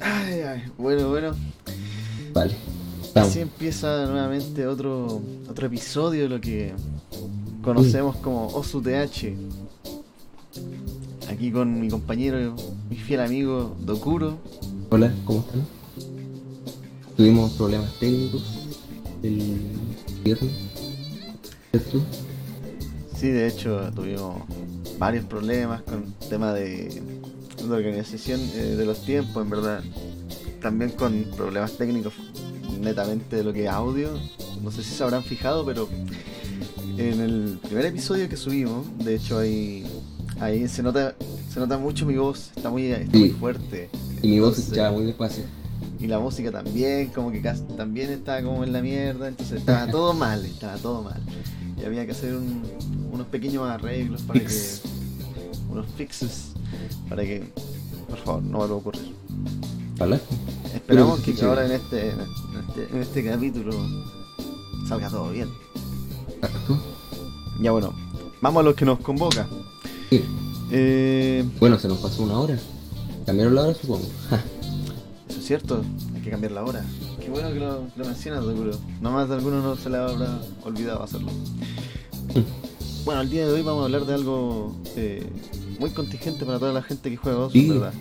Ay, ay, bueno, bueno. Vale. Así empieza nuevamente otro, otro episodio de lo que conocemos como OSUTH. Aquí con mi compañero, mi fiel amigo Dokuro. Hola, ¿cómo están? Tuvimos problemas técnicos el viernes, ¿cierto? Sí, de hecho tuvimos varios problemas con el tema de, de organización eh, de los tiempos, en verdad. También con problemas técnicos netamente de lo que es audio. No sé si se habrán fijado, pero en el primer episodio que subimos, de hecho ahí, ahí se nota se nota mucho mi voz, está muy, está Sí. muy fuerte. Y mi voz escuchaba muy despacio. Y la música también, como que casi- también estaba como en la mierda, entonces estaba todo mal, estaba todo mal. Y había que hacer un- pequeños arreglos para Fix. que. unos fixes para que, por favor, no vuelva a ocurrir. ¿Vale? Esperamos Pero, que sí, ahora en este, en este, en este capítulo salga todo bien. Ya bueno, vamos a lo que nos convoca. Sí. Eh, Bueno, se nos pasó una hora. Cambiaron la hora, supongo. Ja. eso es cierto, hay que cambiar la hora. Qué bueno que lo, lo mencionas, seguro. No más de alguno no se le habrá olvidado hacerlo. Bueno, el día de hoy vamos a hablar de algo eh, muy contingente para toda la gente que juega Osu, Sí. ¿verdad?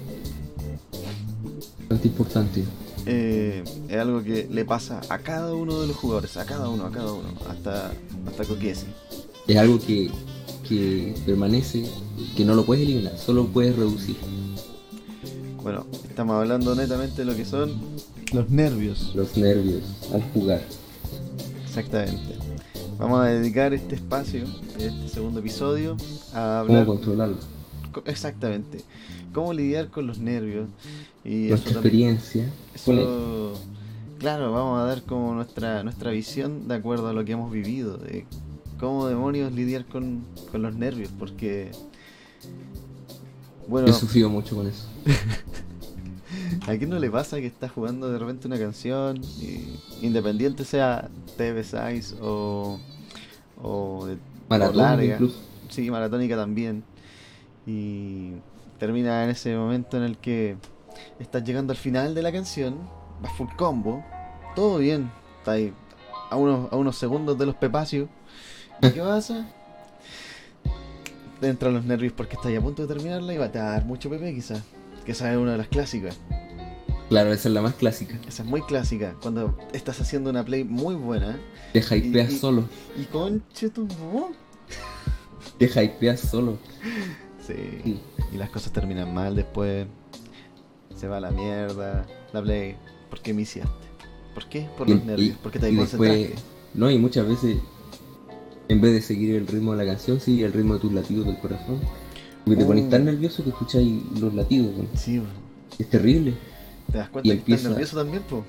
Bastante importante. Eh, es algo que le pasa a cada uno de los jugadores, a cada uno, a cada uno, hasta, hasta Kokiesi. Es algo que, que permanece, que no lo puedes eliminar, solo puedes reducir. Bueno, estamos hablando netamente de lo que son los nervios. Los nervios al jugar. Exactamente. Vamos a dedicar este espacio, este segundo episodio, a ¿Cómo hablar controlarlo? co- exactamente cómo lidiar con los nervios y Nuestra eso experiencia. eso, claro, vamos a dar como nuestra nuestra visión de acuerdo a lo que hemos vivido, de cómo demonios lidiar con, con los nervios, porque bueno, He sufrido mucho con eso. ¿A quién no le pasa que está jugando de repente una canción, y independiente sea TV Size o, o, de, o larga, incluso. sí, maratónica también, y termina en ese momento en el que estás llegando al final de la canción, vas full combo, todo bien, está ahí a unos, a unos segundos de los pepacios, ¿y qué pasa? Te entran los nervios porque estás a punto de terminarla y va a te va a dar mucho pepe quizás, que esa es una de las clásicas. Claro, esa es la más clásica. Esa es muy clásica. Cuando estás haciendo una play muy buena. Te hypeas Y- y- solo. Y conche tu Te hypeas solo. Sí. Sí. Y las cosas terminan mal después. Se va a la mierda. La play. ¿Por qué me hiciste? ¿Por qué? Por Y- los nervios. y- Porque te y después, no, y muchas veces, en vez de seguir el ritmo de la canción, sigue el ritmo de tus latidos del corazón. Porque te pones tan nervioso que escucháis los latidos. ¿no? Sí, bro. Es terrible. te das cuenta Y que empieza- estás nervioso también, po.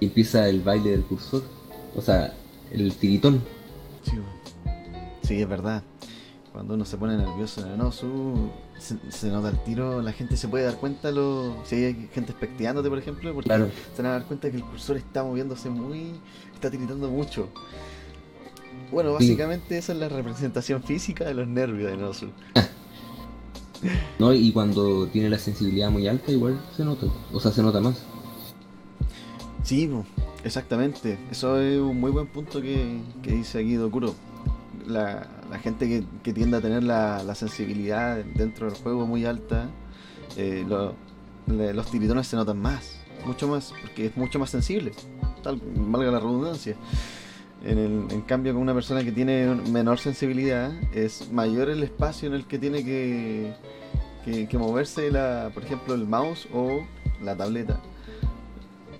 Y empieza el baile del cursor. O sea, el tiritón. Sí, bro. Sí, es verdad. Cuando uno se pone nervioso en el Osu, se, se nota el tiro, la gente se puede dar cuenta, lo, si hay gente especteándote, por ejemplo, porque Claro. se van a dar cuenta que el cursor está moviéndose muy. está tiritando mucho. Bueno, Sí. básicamente esa es la representación física de los nervios de Nozu. ¿no? Y cuando tiene la sensibilidad muy alta, igual se nota. O sea, se nota más. Sí, exactamente. Eso es un muy buen punto que, que dice aquí Dokuro. La, gente que, tiende a tener la, sensibilidad dentro del juego muy alta, eh, lo- los tiritones se notan más, mucho más, porque es mucho más sensible, valga la redundancia. En, el- en cambio, con una persona que tiene menor sensibilidad, es mayor el espacio en el que tiene que, que, que moverse, la, por ejemplo, el mouse o la tableta.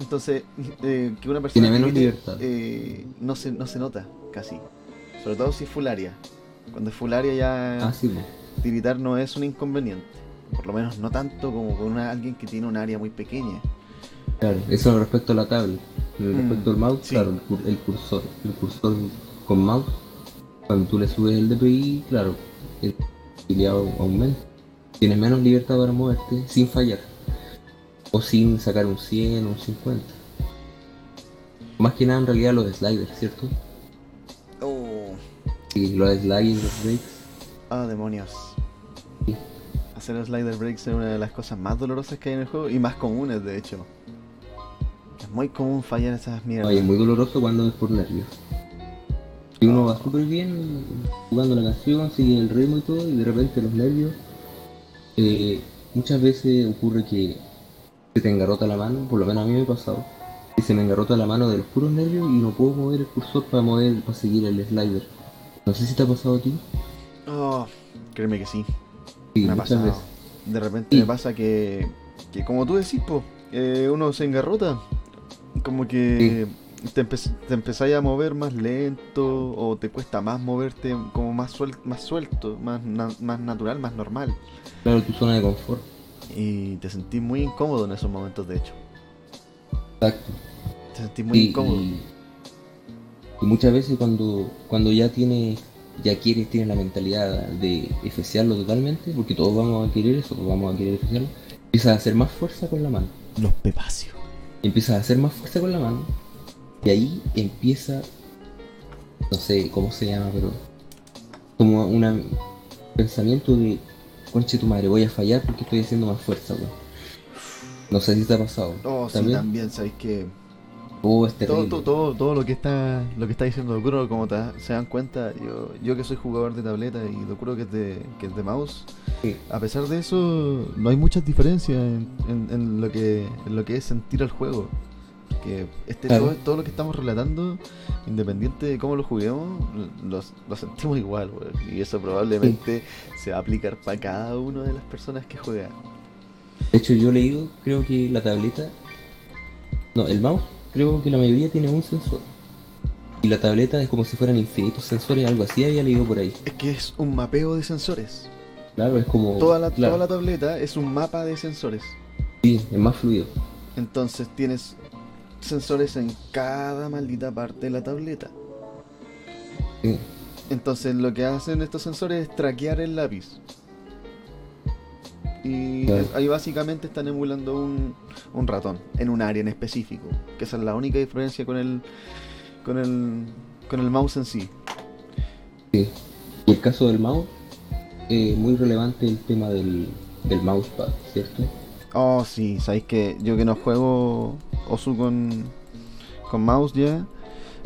Entonces, eh, que una persona Tiene menos libertad. eh, no, se, no se nota casi. Sobre todo si es full área. Cuando es full área ya Ah, sí, pues. tiritar no es un inconveniente. Por lo menos no tanto como con una- alguien que tiene un área muy pequeña. Claro, eso respecto a la tablet. Mm, Respecto al mouse, sí. claro, el, cur- el cursor. El cursor con mouse, cuando tú le subes el DPI, claro, el sensibilidad aumenta. Tienes menos libertad para moverte sin fallar. O sin sacar un 100 o un 50. Más que nada en realidad los sliders, ¿cierto? Oh, Sí, los sliders, los breaks. ah, demonios. Sí. Hacer el slider breaks es una de las cosas más dolorosas que hay en el juego y más comunes, de hecho. Es muy común fallar esas mierdas. Oye, es muy doloroso cuando es por nervios. Y uno va súper bien jugando la canción, sigue el ritmo y todo, y de repente los nervios. eh, muchas veces ocurre que se te engarrota la mano, por lo menos a mí me ha pasado, y se me engarrota la mano de los puros nervios y no puedo mover el cursor para mover, para seguir el slider. No sé si te ha pasado a ti. Oh, créeme que sí. Sí, me ha muchas pasado. veces. De repente Sí. me pasa que, que como tú decís, po, eh, uno se engarrota. Como que te, empe- te empezáis a mover más lento o te cuesta más moverte como más, suel- más suelto, más, na- más natural, más normal. Claro, tu zona de confort. Y te sentís muy incómodo en esos momentos, de hecho. Exacto. Te sentís muy Y- incómodo. Y, y muchas veces cuando, cuando ya tienes, ya quieres, tienes la mentalidad de efeciarlo totalmente, porque todos vamos a querer eso, todos vamos a querer efeciarlo, empiezas a hacer más fuerza con la mano. Los pepacios. Empiezas a hacer más fuerza con la mano. Y ahí empieza, no sé cómo se llama, pero como un pensamiento de, conche tu madre, voy a fallar porque estoy haciendo más fuerza, weón. No sé si te ha pasado. Oh, sí, ¿También? también, sabéis que Oh, es todo, todo, todo, todo lo que está lo que está diciendo Dokuro, como te- se dan cuenta, yo, yo que soy jugador de tableta y Dokuro que es de, que es de mouse. A pesar de eso, no hay muchas diferencias en, en- en lo que en lo que es sentir el juego. Que este Claro. todo, todo lo que estamos relatando, independiente de cómo lo juguemos, lo, lo sentimos igual. Y eso probablemente se va a aplicar para cada una de las personas que juegan. De hecho, yo he leído, creo que la tableta. No, el mouse, creo que la mayoría tiene un sensor. Y la tableta es como si fueran infinitos sensores, algo así había leído por ahí. Es que es un mapeo de sensores. Claro, es como. Toda la, claro, toda la tableta es un mapa de sensores. Sí, es más fluido. Entonces tienes sensores en cada maldita parte de la tableta. Sí. Entonces lo que hacen estos sensores es traquear el lápiz. Y Claro. ahí básicamente están emulando un, un ratón en un área en específico. Que esa es la única diferencia con el con el con el mouse en sí. sí. Y el caso del mouse, eh, muy relevante el tema del, del mousepad, ¿cierto? Oh, sí, sabéis que yo que no juego Osu con, con mouse ya,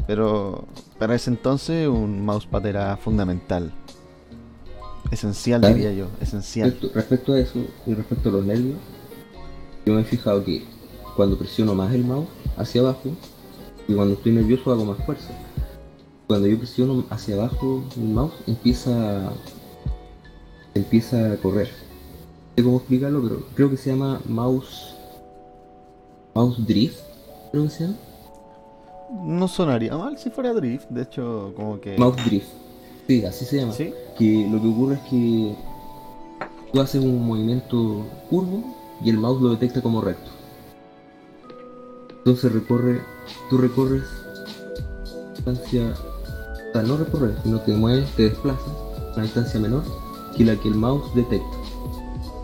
pero para ese entonces un mousepad era fundamental. Esencial, diría yo, esencial. Respecto, respecto a eso y respecto a los nervios, yo me he fijado que cuando presiono más el mouse hacia abajo y cuando estoy nervioso hago más fuerza. Cuando yo presiono hacia abajo el mouse empieza empieza a correr. No sé cómo explicarlo, pero creo que se llama mouse mouse drift, creo que se llama. No sonaría mal si fuera drift, de hecho, como que. Mouse drift. Sí, así se llama. ¿Sí? que lo que ocurre es que tú haces un movimiento curvo y el mouse lo detecta como recto. Entonces recorre, tú recorres distancia, o sea, no recorres, sino te mueves, te desplazas una distancia menor que la que el mouse detecta.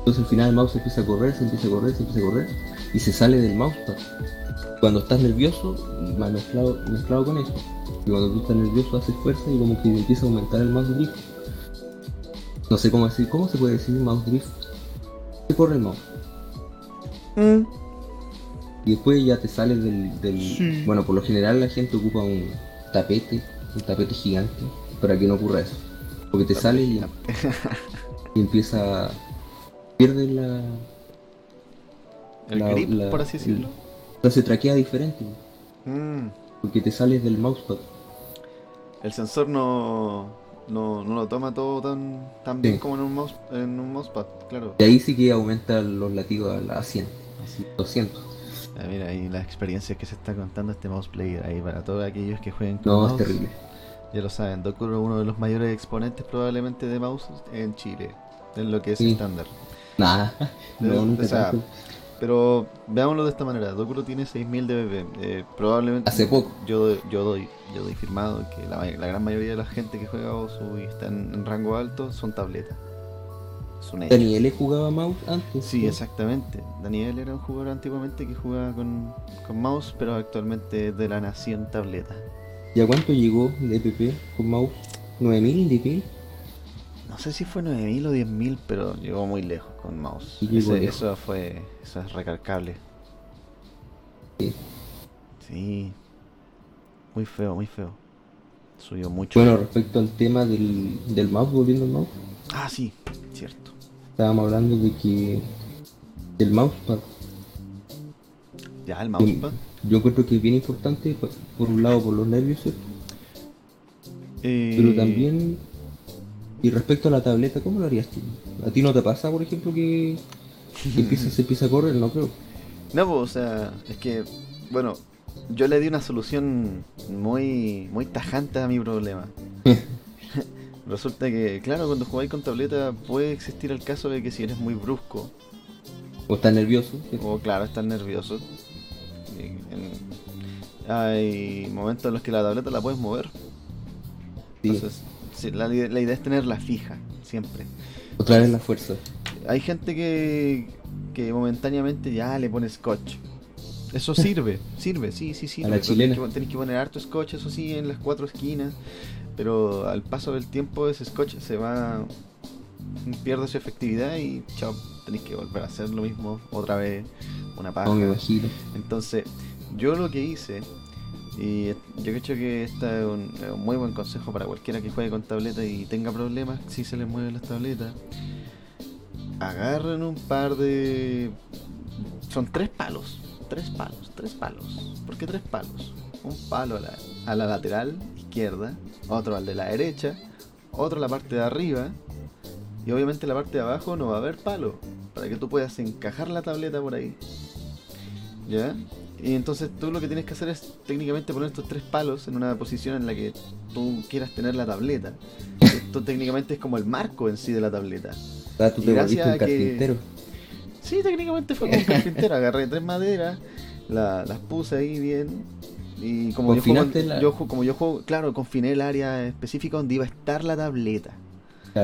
Entonces al final el mouse empieza a correr, se empieza a correr, se empieza a correr y se sale del mousepad. Cuando estás nervioso, más mezclado, mezclado con eso, y cuando tú estás nervioso haces fuerza y como que empieza a aumentar el mouse drift. No sé cómo decir, ¿cómo se puede decir mouse drift? Se corre el mouse. Mm, Y después ya te sales del, del- Sí. Bueno, por lo general la gente ocupa un tapete, un tapete gigante, para que no ocurra eso. Porque te sale y, y empieza... Pierde la... El la- grip, la- por así decirlo. Entonces traquea diferente, Mm, porque te sales del mousepad. el sensor no, no, no lo toma todo tan, tan bien como en un, mouse, en un mousepad, claro. Y ahí sí que aumenta los latidos a, la- a 100, así, 200. Ah, mira, ahí las experiencias que se está contando este mouse player ahí para todos aquellos que jueguen con No, es mouse. terrible. Ya lo saben, Dokuro es uno de los mayores exponentes probablemente de mouse en Chile, en lo que es Sí. estándar. Nada, no, nunca o sea. Pero veámoslo de esta manera, Dokuro tiene 6000 dBm, eh, probablemente Hace poco. yo, yo doy yo doy firmado que la, la gran mayoría de la gente que juega Osu y está en, en rango alto son tabletas. Daniel jugaba mouse antes. Sí, ¿no? exactamente. Daniel era un jugador antiguamente que jugaba con, con mouse, pero actualmente es de la nación tableta. ¿Y a cuánto llegó de EPP con mouse? ¿9000 de pil? No no sé si fue 9000 o 10000, pero llegó muy lejos con mouse. Ese- lejos. eso fue, eso es recalcable. Sí. Sí. Muy feo, muy feo. Subió mucho. Bueno, respecto al tema del, del mouse, volviendo al mouse, Ah, sí, cierto. estábamos hablando de que el mousepad, Ya, el mousepad. yo encuentro que es bien importante, por, por un lado por los nervios. Eh, pero también, y respecto a la tableta, ¿cómo lo harías tú? ¿A ti no te pasa, por ejemplo, que, que empieza, se empieza a correr? No creo. No, pues, o sea, es que, bueno, yo le di una solución muy, muy tajante a mi problema. Resulta que, claro, cuando jugáis con tableta puede existir el caso de que si eres muy brusco O estás nervioso, o, claro, estás nervioso, hay momentos en los que la tableta la puedes mover. Sí. Entonces, sí, la, la idea es tenerla fija, siempre. Otra vez la fuerza. Hay gente que, que momentáneamente ya le pone scotch. Eso sirve, sirve, sí, sí, sí. A la chilena. Tenéis que poner harto scotch, eso sí, en las cuatro esquinas. Pero al paso del tiempo ese scotch se va... Pierde su efectividad y chao, tenéis que volver a hacer lo mismo otra vez, una paja. Entonces, yo lo que hice, y yo creo que este es un, muy buen consejo para cualquiera que juegue con tableta y tenga problemas si se les mueven las tabletas. Agarren un par de. Son tres palos. Tres palos, tres palos. ¿Por qué tres palos? Un palo a la, a la lateral izquierda, otro al de la derecha, otro a la parte de arriba, y obviamente en la parte de abajo no va a haber palo, para que tú puedas encajar la tableta por ahí. ¿Ya? Y entonces tú lo que tienes que hacer es técnicamente poner estos tres palos en una posición en la que tú quieras tener la tableta. Esto técnicamente es como el marco en sí de la tableta. Ah, tú te gracias volviste un a que- carpintero. Sí, técnicamente fue como un carpintero. Agarré tres maderas, la- las puse ahí bien. Y como yo, juego, Confinaste la- yo ju- como yo juego, claro, confiné el área específica donde iba a estar la tableta.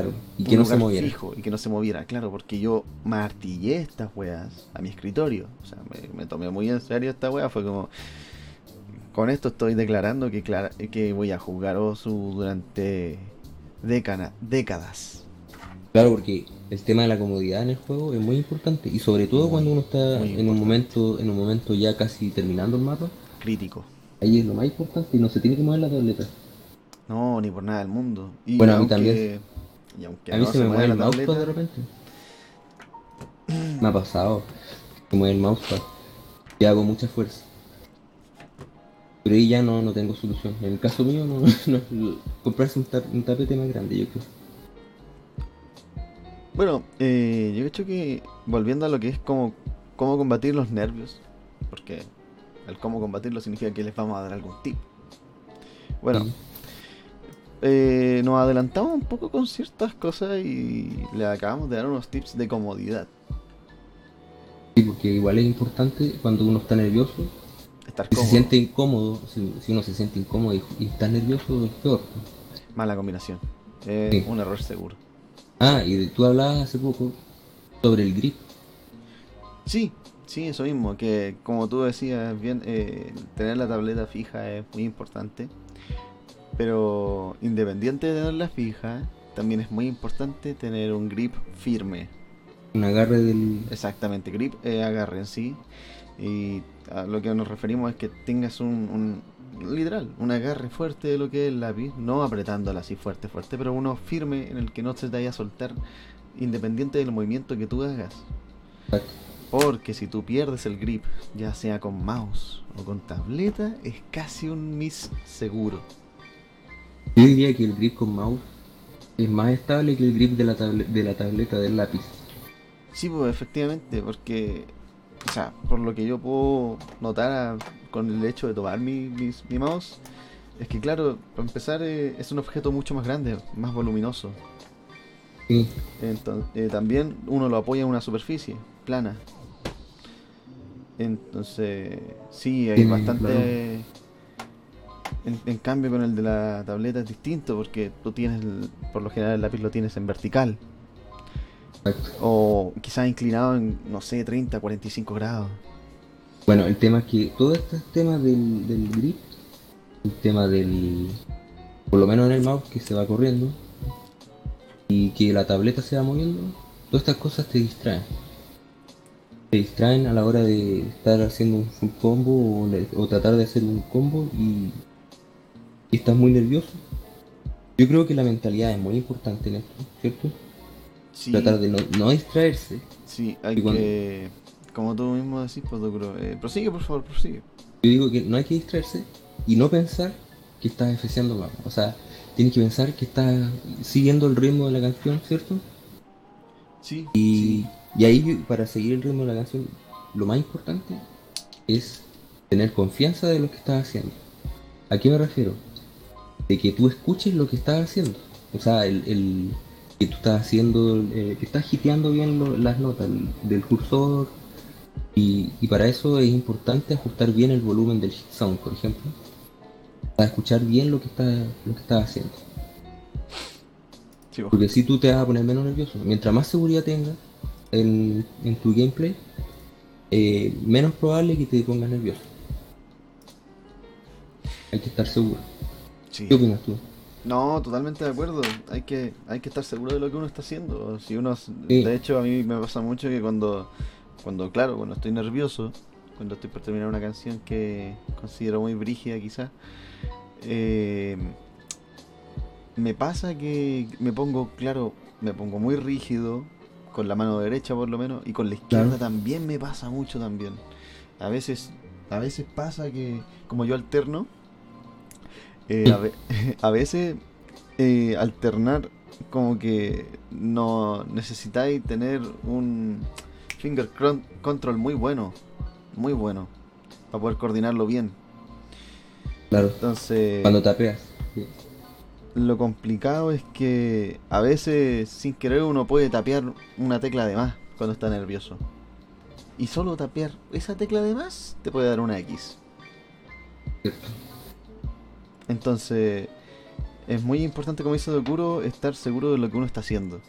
Claro. Y que no se moviera. fijo y que no se moviera, claro, porque yo martillé estas weas a mi escritorio. O sea, me, me tomé muy en serio esta wea. Fue como. Con esto estoy declarando que, clara- que voy a jugar Osu durante décana- décadas. Claro, porque el tema de la comodidad en el juego es muy importante. Y sobre todo Muy, cuando uno está en un momento, en un momento ya casi terminando el mapa, Crítico. ahí es lo más importante y no se tiene que mover la tableta. No, ni por nada del mundo. Y Bueno, a mí aunque, también. Y aunque a mí no se me mueve el la mousepad tableta, de repente. Me ha pasado. Se mueve el mousepad. Y hago mucha fuerza. Pero ahí ya no, no tengo solución. En el caso mío, no, no- comprarse un, tap- un tapete más grande, yo creo. Bueno, eh, yo creo que volviendo a lo que es como cómo combatir los nervios, porque el cómo combatirlo significa que les vamos a dar algún tip. Bueno, Sí. Eh, nos adelantamos un poco con ciertas cosas y le acabamos de dar unos tips de comodidad. Sí, porque igual es importante cuando uno está nervioso Estar Si se siente incómodo, si, si uno se siente incómodo y, y está nervioso, es peor. Mala combinación. Es Sí. un error seguro. Ah, y de- tú hablabas hace poco sobre el grip. Sí, sí, eso mismo, que como tú decías bien, eh, tener la tableta fija es muy importante, pero independiente de tenerla fija, también es muy importante tener un grip firme. Un agarre del. Exactamente, grip eh, agarre en sí, y a lo que nos referimos es que tengas un, un literal, un agarre fuerte de lo que es el lápiz, no apretándola así fuerte, fuerte, pero uno firme en el que no se te vaya a soltar independiente del movimiento que tú hagas. Exacto. Porque si tú pierdes el grip, ya sea con mouse o con tableta, es casi un miss seguro. Yo diría que el grip con mouse es más estable que el grip de la, de la tableta del lápiz. Sí, pues efectivamente, porque, o sea, por lo que yo puedo notar a- con el hecho de tomar mi, mi mouse, es que claro, para empezar eh, es un objeto mucho más grande, más voluminoso. Sí, Entonces, también uno lo apoya en una superficie plana. Entonces, sí, hay Sí, bastante... claro. En, en cambio con el de la tableta es distinto porque tú tienes, el- por lo general el lápiz lo tienes en vertical. O quizás inclinado en, no sé, 30, 45 grados. Bueno, el tema es que todo este tema del, del grip, el tema del. Por lo menos en el mouse que se va corriendo, y que la tableta se va moviendo, todas estas cosas te distraen. Te distraen a la hora de estar haciendo un combo o, o tratar de hacer un combo y, y estás muy nervioso. Yo creo que la mentalidad es muy importante en esto, ¿cierto? Sí, Tratar de no, no distraerse. sí, hay cuando- que. Como tú mismo decís, pues, eh, prosigue, por favor, prosigue. Yo digo que no hay que distraerse y no pensar que estás efeciando mal. O sea, tienes que pensar que estás siguiendo el ritmo de la canción, ¿cierto? Sí, Y, sí, y ahí, para seguir el ritmo de la canción, lo más importante es tener confianza de lo que estás haciendo. ¿A qué me refiero? De que tú escuches lo que estás haciendo. O sea, el, el- que tú estás haciendo, eh, que estás hiteando bien lo- las notas el- del cursor. Y, y para eso es importante ajustar bien el volumen del hit sound, por ejemplo. Para escuchar bien lo que estás lo que estás haciendo. sí. Porque si tú te vas a poner menos nervioso, mientras más seguridad tengas en, en tu gameplay, eh, menos probable que te pongas nervioso. Hay que estar seguro. Sí. ¿Qué opinas tú? No, totalmente de acuerdo. Hay que, hay que estar seguro de lo que uno está haciendo. Si uno, Sí. de hecho, a mí me pasa mucho que cuando, cuando, claro, cuando estoy nervioso, cuando estoy por terminar una canción que considero muy brígida, quizás, eh, me pasa que me pongo, claro, me pongo muy rígido con la mano derecha por lo menos y con la izquierda Claro. también me pasa mucho también. A veces, a veces pasa que, como yo alterno, eh, a, ve- a veces eh, alternar como que no necesitáis tener un finger control muy bueno, muy bueno, para poder coordinarlo bien. Claro, Entonces, cuando tapeas. lo complicado es que a veces sin querer uno puede tapear una tecla de más cuando está nervioso. Y solo tapear esa tecla de más te puede dar una X. Entonces, es muy importante, como dice Dokuro, estar seguro de lo que uno está haciendo.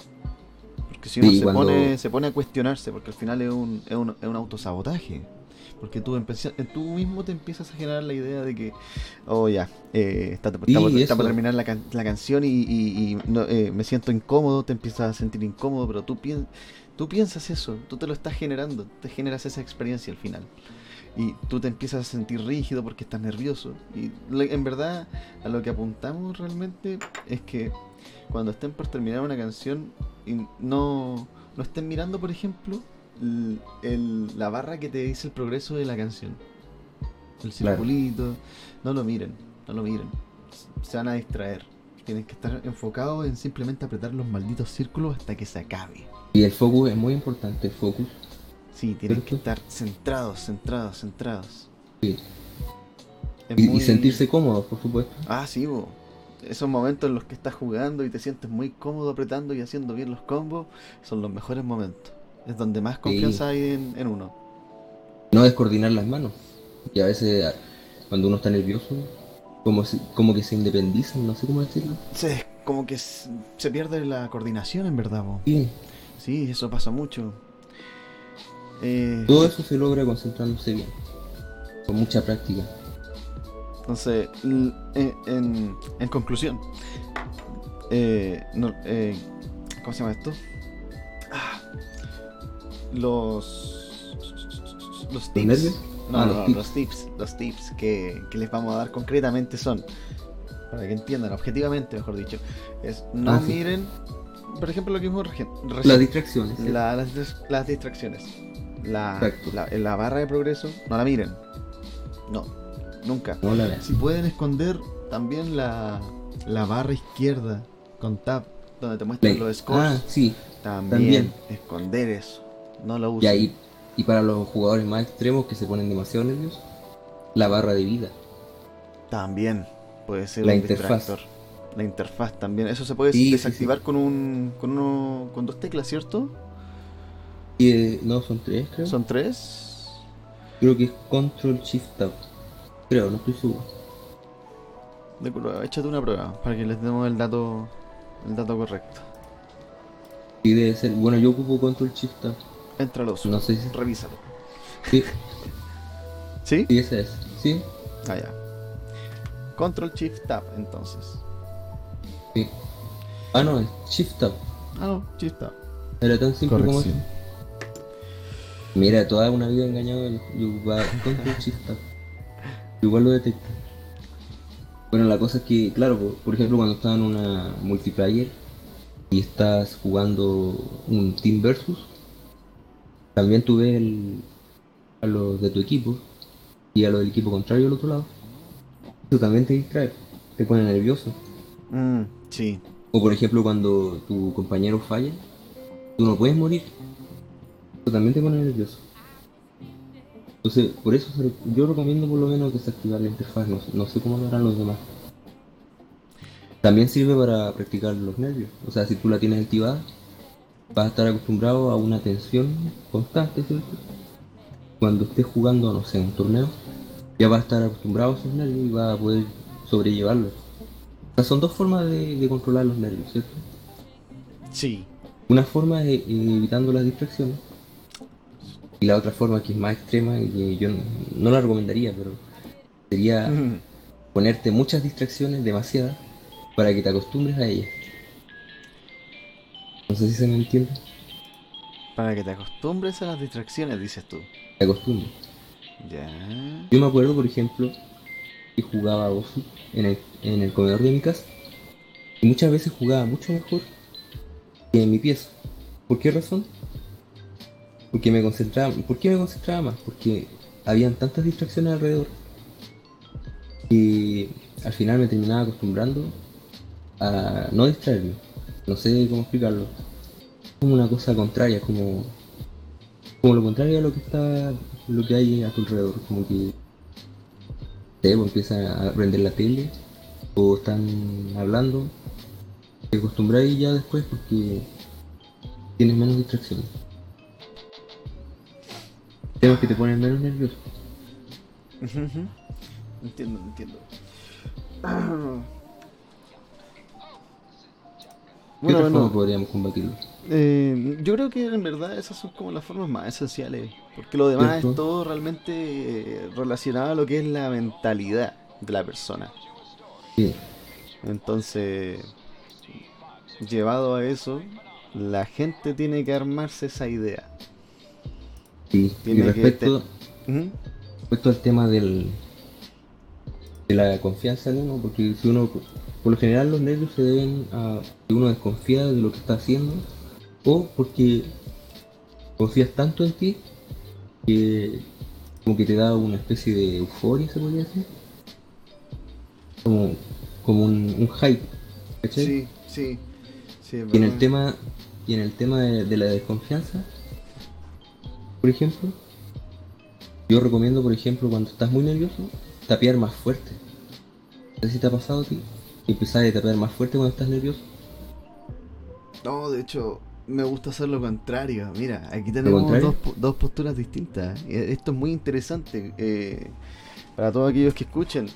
Porque si uno Sí, se, cuando- pone, se pone a cuestionarse, porque al final es un, es un, es un autosabotaje. Porque tú, empecé- tú mismo te empiezas a generar la idea de que, oh ya, eh, está, está Sí, está por terminar la, can- la canción y, y- y no, eh, me siento incómodo, te empiezas a sentir incómodo, pero tú, pien- tú piensas eso, tú te lo estás generando, te generas esa experiencia al final. Y tú te empiezas a sentir rígido porque estás nervioso. Y en verdad, a lo que apuntamos realmente es que cuando estén por terminar una canción, y no, no estén mirando, por ejemplo, el- la barra que te dice el progreso de la canción. El Claro. circulito. No lo miren, no lo miren. Se van a distraer. Tienen que estar enfocados en simplemente apretar los malditos círculos hasta que se acabe. Y el focus es muy importante, el focus. Sí, tienen que estar centrados, centrados, centrados. Sí. Y, sentirse cómodo, por supuesto. Ah, sí, bo. Esos momentos en los que estás jugando y te sientes muy cómodo apretando y haciendo bien los combos son los mejores momentos. Es donde más confianza hay en, en uno. No descoordinar las manos. Y a veces, cuando uno está nervioso, como, si- como que se independizan, no sé cómo decirlo. Se, como que se pierde la coordinación en verdad, bo. Sí, Sí, eso pasa mucho. Eh, todo eso se logra concentrándose bien. Con mucha práctica. Entonces, en, en- en conclusión, eh, no- eh, ¿cómo se llama esto? Ah, los los tips. No, Ah, los no, tips. los tips, los tips que, que les vamos a dar concretamente son, para que entiendan, objetivamente, mejor dicho, es no Ah, sí. miren, por ejemplo, lo que vimos recién, Las distracciones. las, las distracciones. La, la, barra de progreso, no la miren. No, nunca. No la veas. Si pueden esconder también la, la barra izquierda con tab, donde te muestran Play. los scores, Ah, sí. también, también. esconder eso. No lo Y usen. ahí, y para los jugadores más extremos que se ponen demasiado nerviosos, la barra de vida. También puede ser La un interfaz. distractor. La interfaz también. Eso se puede Sí, sí, desactivar con un con uno con dos teclas, ¿cierto? Y eh, no, son tres, creo. Son tres. Creo que es Control Shift Tab. Creo, no estoy seguro. De acuerdo, échate una prueba para que les demos el dato el dato correcto. Y debe ser. Bueno, yo ocupo Control Shift Tab. Entralo, No sé si. revísalo. Sí, ¿Sí? sí, esa es. Sí, Ah, ya. Control Shift Tab, entonces. sí. Ah, no, es Shift Tab. Ah, no, Shift Tab. Era tan simple como eso. Mira, toda una vida engañado el Tab. Igual lo detecta. Bueno, la cosa es que, claro, por, por ejemplo, cuando estás en una multiplayer y estás jugando un team versus, también tú ves el- a los de tu equipo y a los del equipo contrario al otro lado. Tú también te distraes, te pone nervioso. Mm, sí. O por ejemplo, cuando tu compañero falla, tú no puedes morir. También te pone nervioso. Entonces, por eso yo recomiendo por lo menos desactivar la interfaz. No, no sé cómo lo harán los demás. También sirve para practicar los nervios. O sea, si tú la tienes activada, vas a estar acostumbrado a una tensión constante, ¿cierto? Cuando estés jugando, no sé, un torneo, ya vas a estar acostumbrado a esos nervios y vas a poder sobrellevarlos. O sea, son dos formas de, de controlar los nervios, ¿cierto? Sí. Una forma es eh, evitando las distracciones. Y la otra forma que es más extrema y que yo no, no la recomendaría, pero sería Mm, ponerte muchas distracciones, demasiadas, para que te acostumbres a ellas. No sé si se me entiende. Para que te acostumbres a las distracciones, dices tú. Te acostumbres. Ya. Yo me acuerdo, por ejemplo, que jugaba Osu en el, en el comedor de mi casa. Y muchas veces jugaba mucho mejor que en mi pieza. ¿Por qué razón? Porque me concentraba. ¿Por qué me concentraba más? Porque habían tantas distracciones alrededor. Y al final me terminaba acostumbrando a no distraerme. No sé cómo explicarlo. Como una cosa contraria, como como lo contrario a lo que está lo que hay a tu alrededor como que te pues, empiezan a prender la tele o están hablando te acostumbráis ya después porque tienes menos distracciones temas que te ponen menos nervioso. Entiendo, entiendo. ¿Qué Bueno, otra forma podríamos combatirlo? eh, yo creo que en verdad esas son como las formas más esenciales, porque lo demás ¿Cierto? es todo realmente eh, relacionado a lo que es la mentalidad de la persona. Sí, Entonces, llevado a eso, la gente tiene que armarse esa idea. Sí. Y respecto, respecto al tema del de la confianza en uno, porque si uno, por lo general los nervios se deben a que uno desconfía de lo que está haciendo, o porque confías tanto en ti que como que te da una especie de euforia, se podría decir, como, como un, un hype, ¿cachai? Sí, sí, Y en el tema, y en el tema de, de la desconfianza, por ejemplo, yo recomiendo, por ejemplo, cuando estás muy nervioso, tapear más fuerte. No sé si te ha pasado a ti. Empezar a tapear más fuerte cuando estás nervioso. No, de hecho, me gusta hacer lo contrario. Mira, aquí tenemos dos, dos posturas distintas. Y Esto es muy interesante eh, para todos aquellos que escuchen.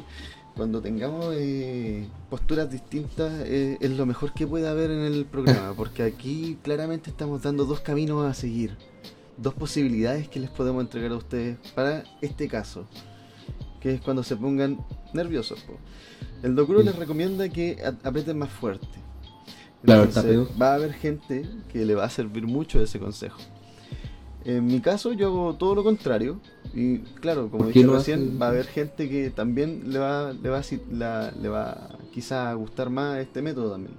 Cuando tengamos eh, posturas distintas eh, es lo mejor que puede haber en el programa, porque aquí claramente estamos dando dos caminos a seguir, dos posibilidades que les podemos entregar a ustedes para este caso, que es cuando se pongan nerviosos. po. El Dokuro Sí. les recomienda que aprieten más fuerte. Entonces, va a haber gente que le va a servir mucho ese consejo. En mi caso, yo hago todo lo contrario. Y claro, como ¿Por qué dije recién, hace? va a haber gente que también le va, le va, la- le va quizá a gustar más este método también.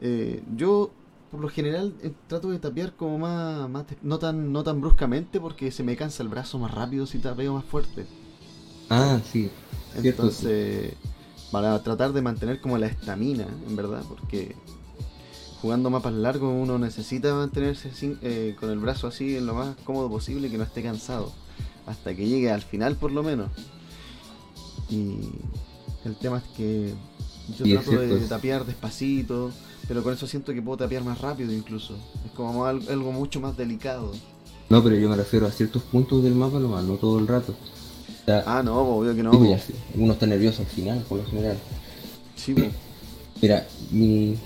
Eh, yo, por lo general, eh, trato de tapear como más, más no, tan, no tan bruscamente porque se me cansa el brazo más rápido si tapeo más fuerte. Ah, sí. Cierto. Entonces, para tratar de mantener como la estamina, en verdad, porque jugando mapas largos uno necesita mantenerse sin- eh, con el brazo así en lo más cómodo posible, que no esté cansado, hasta que llegue al final por lo menos. Y el tema es que yo Sí, trato de tapear despacito, pero con eso siento que puedo tapear más rápido incluso. Es como al- algo mucho más delicado. No, pero yo me refiero a ciertos puntos del mapa nomás, no todo el rato. O sea, Ah, no, obvio que no. sí, pues ya uno está nervioso al final, por lo general. Sí, po. Mira, mi,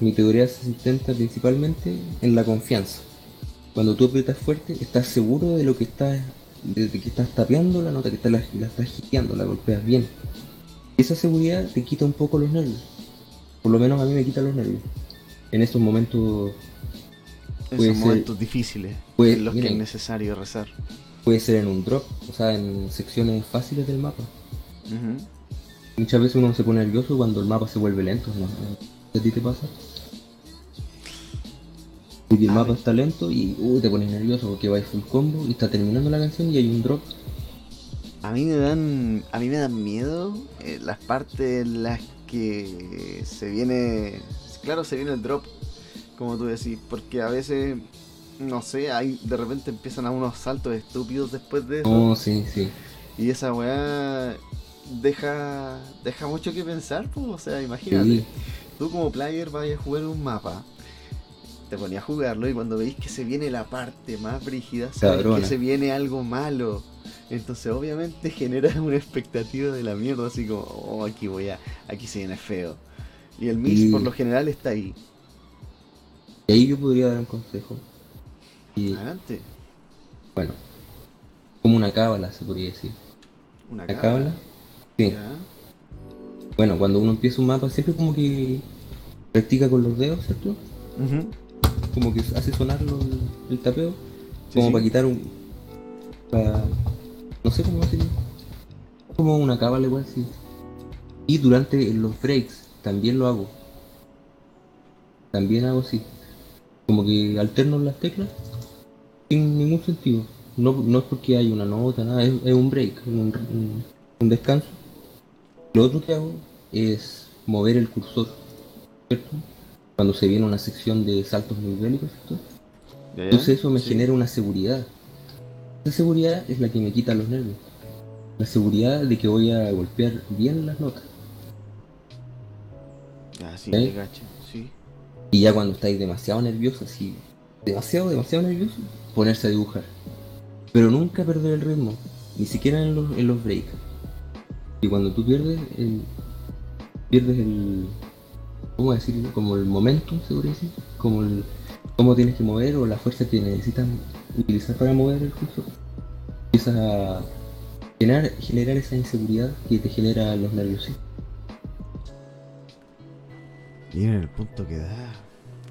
mi teoría se sustenta principalmente en la confianza. Cuando tú aprietas fuerte, estás seguro de lo que estás, de que estás tapeando la nota, que estás, la, la estás hiteando, la golpeas bien. Esa seguridad te quita un poco los nervios. por lo menos a mí me quita los nervios. En esos momentos En esos ser- momentos difíciles puede- en los que es necesario rezar. puede ser en un drop, o sea, en secciones fáciles del mapa. Muchas veces uno se pone nervioso cuando el mapa se vuelve lento, ¿no? ¿A ti te pasa? Porque el A mapa ver. está lento y uh, te pones nervioso porque vais full combo y está terminando la canción y hay un drop. A mí me dan, a mí me dan miedo eh, las partes en las que se viene, claro, se viene el drop, como tú decís, porque a veces, no sé, hay, de repente empiezan a unos saltos estúpidos después de eso, Oh, sí, sí. y esa weá deja, deja mucho que pensar, pues, o sea, imagínate, Sí, tú como player vas a jugar un mapa, te ponías a jugarlo y cuando veis que se viene la parte más brígida, sabes Cabrona. que se viene algo malo. Entonces obviamente genera una expectativa de la mierda, así como, oh, aquí voy a, aquí se viene feo. Y el mix Y- por lo general está ahí. Y ahí yo podría dar un consejo. Y Adelante. bueno, como una cábala se podría decir. Una ¿La cábala? Sí. Ya. Bueno, cuando uno empieza un mapa siempre como que practica con los dedos, ¿cierto? Ujú. Como que hace sonar el tapeo. Como sí. para quitar un. para- no sé cómo decirlo. Como una cábala igual, sí. Y durante los breaks también lo hago. También hago así. Como que alterno las teclas sin ningún sentido. No, no es porque hay una nota, nada, es, es un break, un, un- un descanso. Lo otro que hago es mover el cursor, ¿cierto? Cuando se viene una sección de saltos muy bélicos, ya. Entonces eso me Sí. genera una seguridad. Esa seguridad es la que me quita los nervios. La seguridad de que voy a golpear bien las notas. Ya, sí, ¿Eh? te cacho, sí. Y ya cuando estáis demasiado nervioso, así, demasiado, demasiado nervioso, ponerse a dibujar. Pero nunca perder el ritmo, ni siquiera en los, en los breaks. Y cuando tú pierdes el. pierdes el. ¿Cómo decirlo? Como el momentum, se podría decir. Como el. cómo tienes que mover o la fuerza que necesitas utilizar para mover el cursor. Empiezas a generar, generar esa inseguridad que te genera los nervios. Y en el punto que da.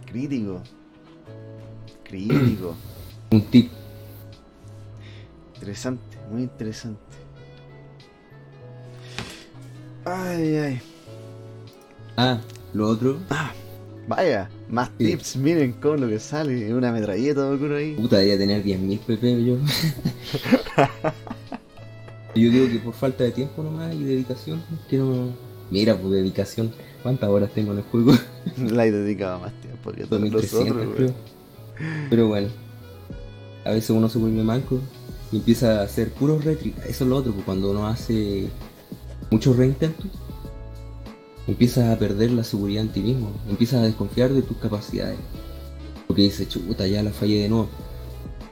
Crítico. Crítico. Un tip. interesante, muy interesante. Ay, ay. Ah, lo otro, Vaya, más Sí. tips, miren con lo que sale. Una metralleta ocurre ahí. Puta, debería tener 10.000 pp yo. yo digo que por falta de tiempo nomás y dedicación, que no... Mira, pues dedicación. ¿Cuántas horas tengo en el juego? La he dedicado más tiempo que todos 2300 nosotros, creo. Pero bueno, a veces uno se vuelve manco y empieza a hacer puros rétricas. Eso es lo otro, pues cuando uno hace muchos reintentos, empiezas a perder la seguridad en ti mismo, empiezas a desconfiar de tus capacidades. Porque dices, chuta, ya la fallé de nuevo,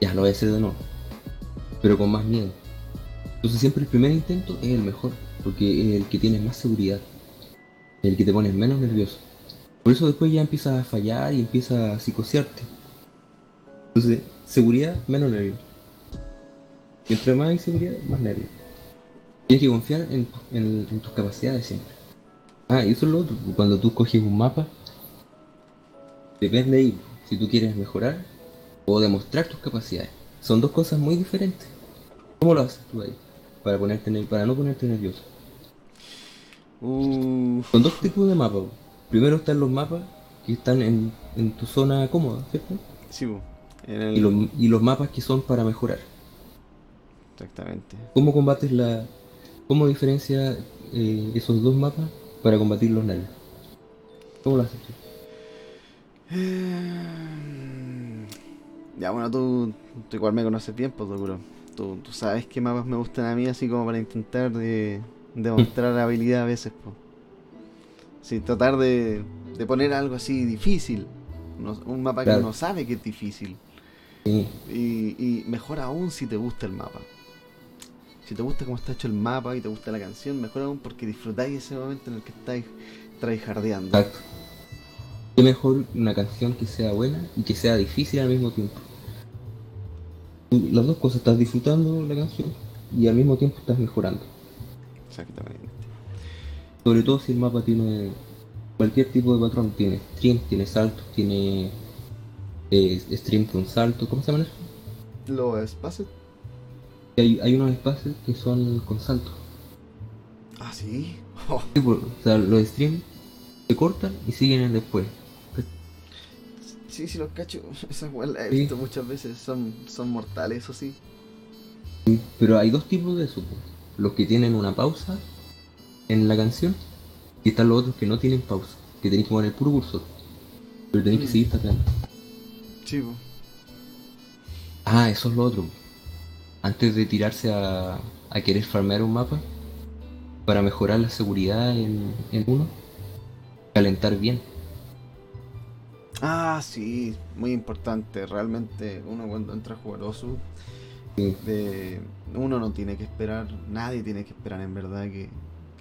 ya lo voy a hacer de nuevo, pero con más miedo. Entonces siempre el primer intento es el mejor, porque es el que tienes más seguridad, el que te pones menos nervioso. Por eso después ya empiezas a fallar y empiezas a psicosearte. Entonces, seguridad, menos nervios. Mientras más inseguridad, más nervios. Tienes que confiar en, tus capacidades siempre. Ah, y eso es lo otro. Cuando tú coges un mapa, depende ahí si tú quieres mejorar o demostrar tus capacidades. Son dos cosas muy diferentes. ¿Cómo lo haces tú ahí? Para, ponerte, ner- para no ponerte nervioso. Son dos tipos de mapas. Primero están los mapas que están en, en tu zona cómoda, ¿cierto? sí, po, en el... Y los, y los mapas que son para mejorar. Exactamente. ¿Cómo combates la... ¿Cómo diferencia eh, esos dos mapas para combatir los nervios? ¿Cómo lo haces tú? Ya, bueno, tú, tú igual me conoces bien, pues, seguro. Tú, tú sabes qué mapas me gustan a mí, así como para intentar de, demostrar habilidad a veces, pues. Sí, tratar de, de poner algo así difícil. Un mapa Claro. que uno sabe que es difícil. Sí, Y, y mejor aún si te gusta el mapa. Si te gusta cómo está hecho el mapa y te gusta la canción, mejor aún porque disfrutáis ese momento en el que estáis tryhardeando. exacto. Qué mejor una canción que sea buena y que sea difícil al mismo tiempo. Las dos cosas, estás disfrutando la canción y al mismo tiempo estás mejorando. Exactamente. Sobre todo si el mapa tiene... cualquier tipo de patrón. Tiene stream, tiene saltos, tiene eh, stream con salto. ¿Cómo se llaman eso? Los espacios. Hay, hay unos espacios que son con salto. Ah, sí. Oh, Sí, por- o sea, los streams se cortan y siguen después. sí, sí, los cacho. Esas weas las he Sí. visto muchas veces. Son, son mortales, eso sí. Pero hay dos tipos de eso. po. Los que tienen una pausa en la canción y están los otros que no tienen pausa. Que tenéis que poner el puro cursor. Pero tenéis que Mm. seguir tapeando. Sí, po. Ah, eso es lo otro. Antes de tirarse a, a querer farmear un mapa, para mejorar la seguridad en, en uno, calentar bien. Ah, sí, muy importante. Realmente uno cuando entra a jugar Osu, Sí. de, uno no tiene que esperar, nadie tiene que esperar en verdad que,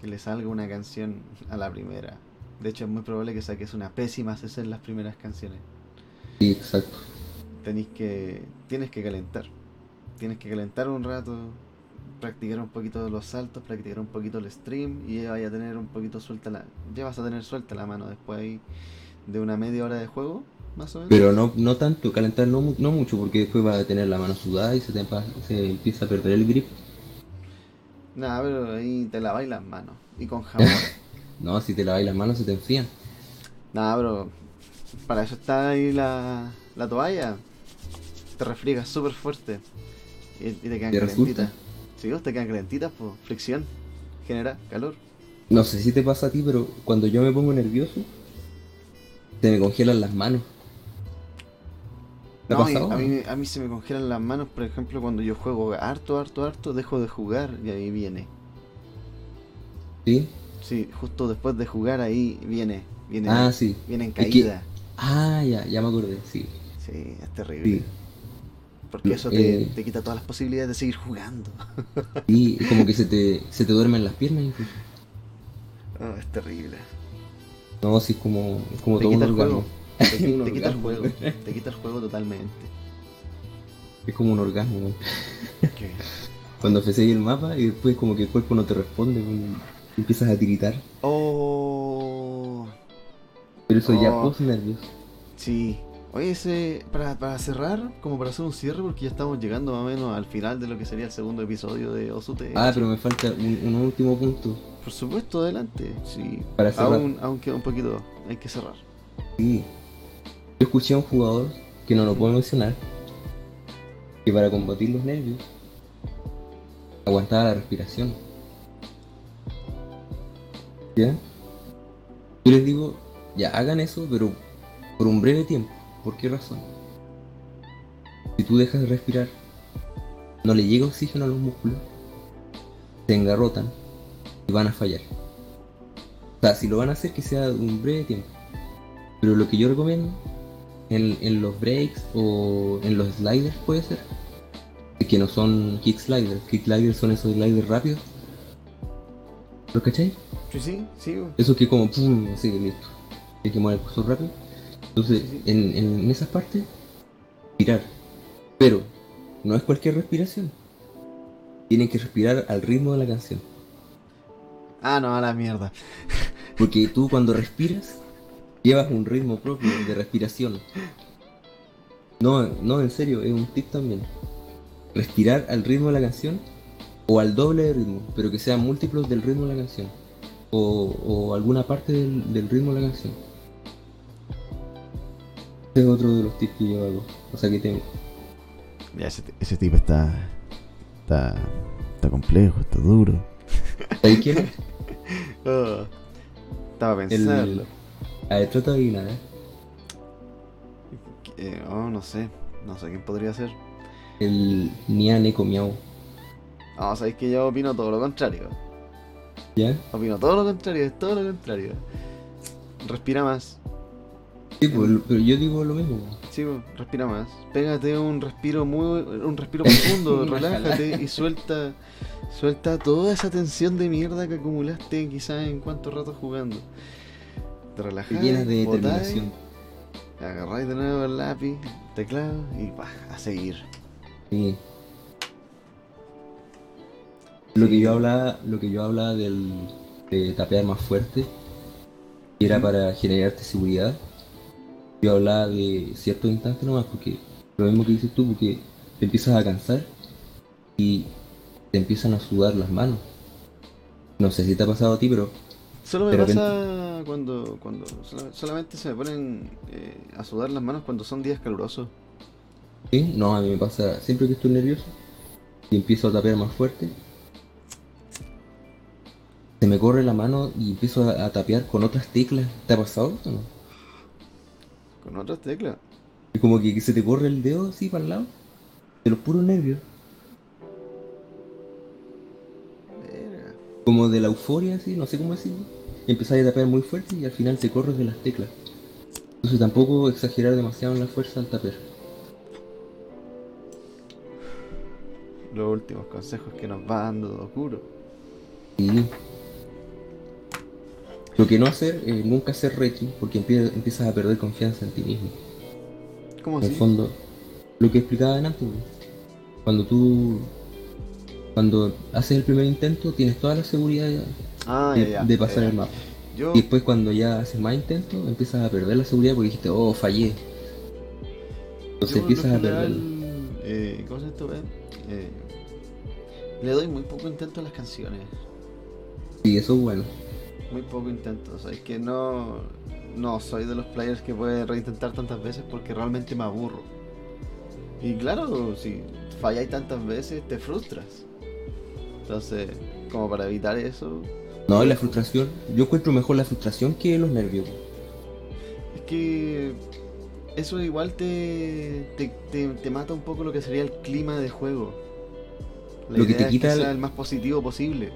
que le salga una canción a la primera. De hecho es muy probable que saques una pésima CC en las primeras canciones. Sí, exacto. Tenéis que, tienes que calentar. Tienes que calentar un rato, practicar un poquito los saltos, practicar un poquito el stream y ya vaya a tener un poquito suelta la, ya vas a tener suelta la mano después ahí de una media hora de juego, más o menos. Pero no, no tanto, calentar no, no mucho, porque después va a tener la mano sudada y se, te se empieza a perder el grip. Nada, pero ahí te laváis las manos y con jabón. No, si te lavas las manos se te enfrían. Nada, pero para eso está ahí la, la toalla. Te refriegas súper fuerte y, y te quedan ¿Te calentitas. Sí, pues, te quedan calentitas, pues fricción, genera calor. No sé si te pasa a ti, pero cuando yo me pongo nervioso, se me congelan las manos. ¿Te ha No, y pasado? a, mí, a mí se me congelan las manos, por ejemplo, cuando yo juego harto, harto, harto, dejo de jugar y ahí viene. ¿Sí? Sí, justo después de jugar ahí viene. Viene, Ah, sí. viene en Es que- caída. Ah, ya, ya me acordé, sí. Sí, es terrible. Sí, Porque eso te, eh, te quita todas las posibilidades de seguir jugando. es como que se te, se te duermen las piernas incluso. Ah, es terrible. No, sí, es como, es como Te todo un quita el orgasmo. juego. Te, Un te quita el juego. Te quita el juego totalmente. Es como un orgasmo, weón. ¿Qué? Cuando ofreces el mapa y después como que el cuerpo no te responde, y empiezas a tiritar. Oh, Pero eso ya Oh. post nervios. sí. Oye, ese, para, para cerrar, como para hacer un cierre, porque ya estamos llegando más o menos al final de lo que sería el segundo episodio de Osute. Ah, pero me falta un, un último punto. Por supuesto, adelante. Sí. Para cerrar. Aún, aún queda un poquito. Hay que cerrar. Sí. Yo escuché a un jugador, que no lo puedo mencionar, que para combatir los nervios aguantaba la respiración. ¿Ya? Yo les digo, ya hagan eso, pero por un breve tiempo. ¿Por qué razón? Si tú dejas de respirar, no le llega oxígeno a los músculos, se engarrotan y van a fallar. O sea, si lo van a hacer, que sea de un breve tiempo. Pero lo que yo recomiendo en, en los breaks o en los sliders puede ser, que no son kick sliders. Kick sliders son esos sliders rápidos. ¿Lo cachai? Sí, sí, sigo. Eso que como pum, así listo. Hay que mover el cursor rápido. Entonces. En, en esas partes, respirar. Pero no es cualquier respiración. Tienen que respirar al ritmo de la canción. Ah, no, a la mierda. Porque tú cuando respiras, llevas un ritmo propio de respiración. No, no, en serio, es un tip también. Respirar al ritmo de la canción o al doble de ritmo, pero que sean múltiplos del ritmo de la canción. O, o alguna parte del, del ritmo de la canción. Es otro de los tips que yo hago. O sea que tengo. Ya, ese, ese tipo está. Está. Está complejo, está duro. ¿Sabes quién es? Ah, estaba pensando. A ver, trata de adivinar, ¿eh? Eh, oh, no sé. No sé quién podría ser. El Nia Neko Miau. No, sabéis que yo opino todo lo contrario. ¿Ya? Opino todo lo contrario, es todo lo contrario. Respira más. Sí, pues, pero yo digo lo mismo. Sí, po, respira más. Pégate un respiro muy. un respiro profundo, relájate y suelta. Suelta toda esa tensión de mierda que acumulaste quizás en cuánto rato jugando. Te Te relajas, llenas de determinación. agarráis de nuevo el lápiz, teclado y pa, a seguir. Sí. Lo que yo hablaba, lo que yo hablaba del de tapear más fuerte, era para generarte seguridad. Yo hablaba de ciertos instantes nomás, porque lo mismo que dices tú, porque te empiezas a cansar y te empiezan a sudar las manos. No sé si te ha pasado a ti, pero Solo me repente- pasa cuando, cuando sola- solamente se me ponen eh, a sudar las manos cuando son días calurosos. sí, no, a mí me pasa siempre que estoy nervioso y empiezo a tapear más fuerte. Se me corre la mano y empiezo a, a tapear con otras teclas. ¿Te ha pasado o no? Con otras teclas. Es como que, que se te corre el dedo así para el lado. De los puros nervios. Verga. Como de la euforia, así, no sé cómo decirlo. Y empezás a tapear muy fuerte y al final te corres de las teclas. Entonces tampoco exagerar demasiado en la fuerza al tapear. Los últimos consejos que nos va dando Dokuro. Y lo que no hacer es nunca hacer retri porque empie- empiezas a perder confianza en ti mismo. ¿Cómo En así? el fondo, lo que explicaba antes, cuando tú cuando haces el primer intento tienes toda la seguridad de, Ah, de- ya, ya, de pasar el mapa. Yo, Y después cuando ya haces más intentos empiezas a perder la seguridad porque dijiste, oh, fallé. Entonces yo empiezas a perder. general, eh, ¿Cómo se llama esto? eh? Eh, le doy muy poco intento a las canciones. Y eso es bueno. Muy poco intento. O sea, es que no, no soy de los players que pueden reintentar tantas veces porque realmente me aburro. Y claro, si falláis tantas veces, te frustras. Entonces, como para evitar eso, No, la frustración, yo encuentro mejor la frustración que los nervios. es que eso igual te, te, te, te mata un poco lo que sería el clima de juego. La Lo que te es quita el- el más positivo posible.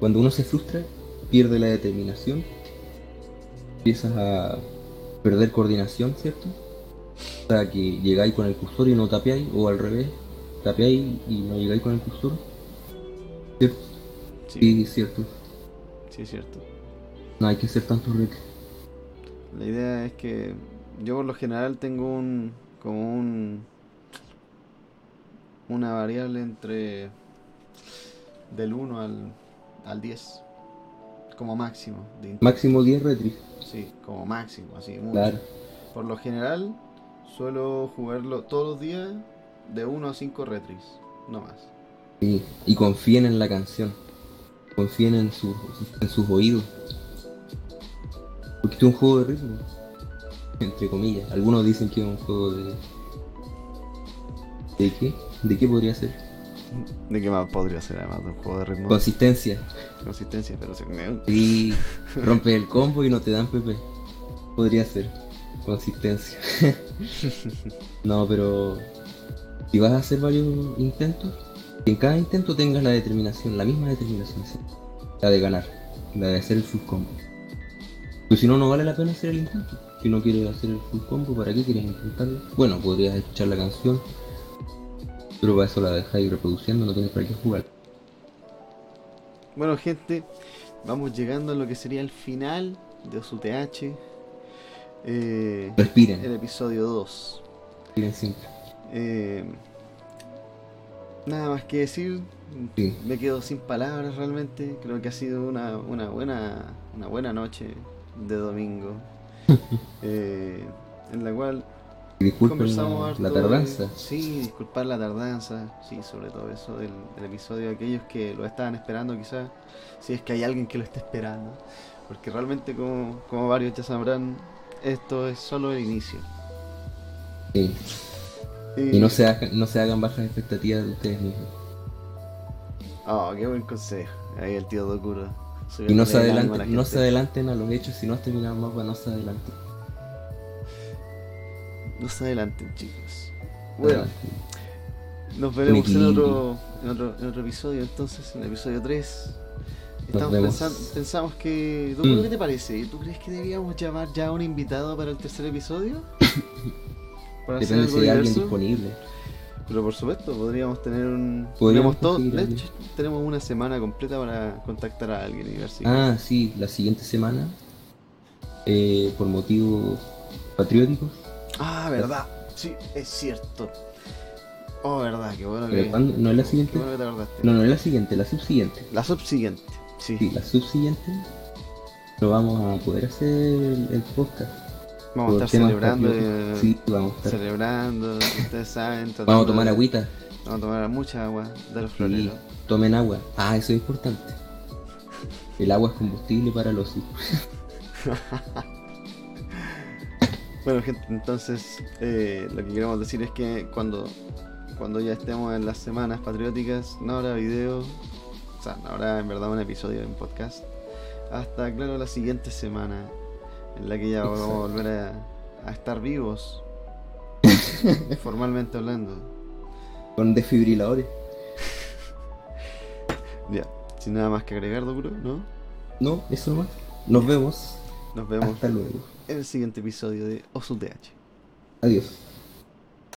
Cuando uno se frustra, pierde la determinación, empiezas a perder coordinación, ¿cierto? O sea, que llegáis con el cursor y no tapeáis, o al revés, tapeáis y no llegáis con el cursor. ¿Cierto? Sí, Sí, cierto. sí es cierto. No hay que hacer tantos retos. La idea es que yo por lo general tengo un como un una variable entre del 1 al, al 10 como máximo de Máximo 10 retris, sí, como máximo, así mucho. claro. Por lo general suelo jugarlo todos los días de 1 a 5 retris, no más. Sí, Y confíen en la canción. Confíen en, sus en sus oídos. Porque es un juego de ritmo. Entre comillas. Algunos dicen que es un juego de. ¿De qué? ¿De qué podría ser? ¿De qué más podría ser además de un juego de ritmo? Consistencia. consistencia, pero se. Y rompes el combo y no te dan PP. Podría ser. Consistencia. no, pero. Si vas a hacer varios intentos, que en cada intento tengas la determinación, la misma determinación, sí. la de ganar, la de hacer el full combo. Pues si no, no vale la pena hacer el intento. Si no quieres hacer el full combo, ¿para qué quieres intentarlo? Bueno, podrías escuchar la canción, pero para eso la dejáis reproduciendo, no tienes para qué jugar. Bueno, gente, vamos llegando a lo que sería el final de OsuTH. Eh, Respiren, el episodio 2. respiren siempre. Eh, nada más que decir. Sí. Me quedo sin palabras realmente. Creo que ha sido una, una buena una buena noche de domingo. eh, en la cual Disculpen la, de- tardanza. sí, disculpar la tardanza. Sí, sobre todo eso del, del episodio. Aquellos que lo estaban esperando quizás. Si es que hay alguien que lo esté esperando. Porque realmente como, como varios ya sabrán, esto es solo el inicio. Sí. Y no se, hagan, no se hagan bajas expectativas de ustedes mismos. Oh, qué buen consejo. Ahí el tío Dokuro. Y no se, Subiéndole el ánimo a adelanten, la no se adelanten a los hechos, si no has terminado el mapa, no se adelanten. No se adelanten, chicos. Bueno, nos veremos en otro, en otro, en otro episodio entonces, en el episodio 3. Estamos pensando, pensamos que... Dokuro, Mm. ¿qué te parece? ¿Tú crees que deberíamos llamar ya a un invitado para el tercer episodio? Para hacer Depende algo si hay alguien disponible. Pero por supuesto, podríamos tener un... Podríamos todo- de hecho, tenemos una semana completa para contactar a alguien y ver si... Ah, sí, la siguiente semana, eh, por motivos patrióticos. Ah, verdad. Sí, es cierto. Oh, verdad, qué bueno que... ¿cuándo? ¿No es la siguiente? bueno que. No, no es la siguiente, la subsiguiente. La subsiguiente. Sí. Sí, la subsiguiente no vamos a poder hacer el, el podcast. Vamos a estar celebrando. eh, Sí, vamos a estar. Celebrando, ustedes saben. Vamos a tomar de- agüita. Vamos a tomar mucha agua de los Sí, floreros. tomen agua. Ah, eso es importante. El agua es combustible para los Bueno, gente, entonces eh, lo que queremos decir es que cuando, cuando ya estemos en las semanas patrióticas, no habrá video, o sea, no habrá en verdad un episodio en podcast, hasta, claro, la siguiente semana, en la que ya vamos a volver a, a estar vivos, formalmente hablando. con desfibriladores. Ya, sin nada más que agregar, Dokuro, ¿no? No, eso nomás. Nos vemos. Nos vemos Hasta luego. En el siguiente episodio de OSUTH. Adiós.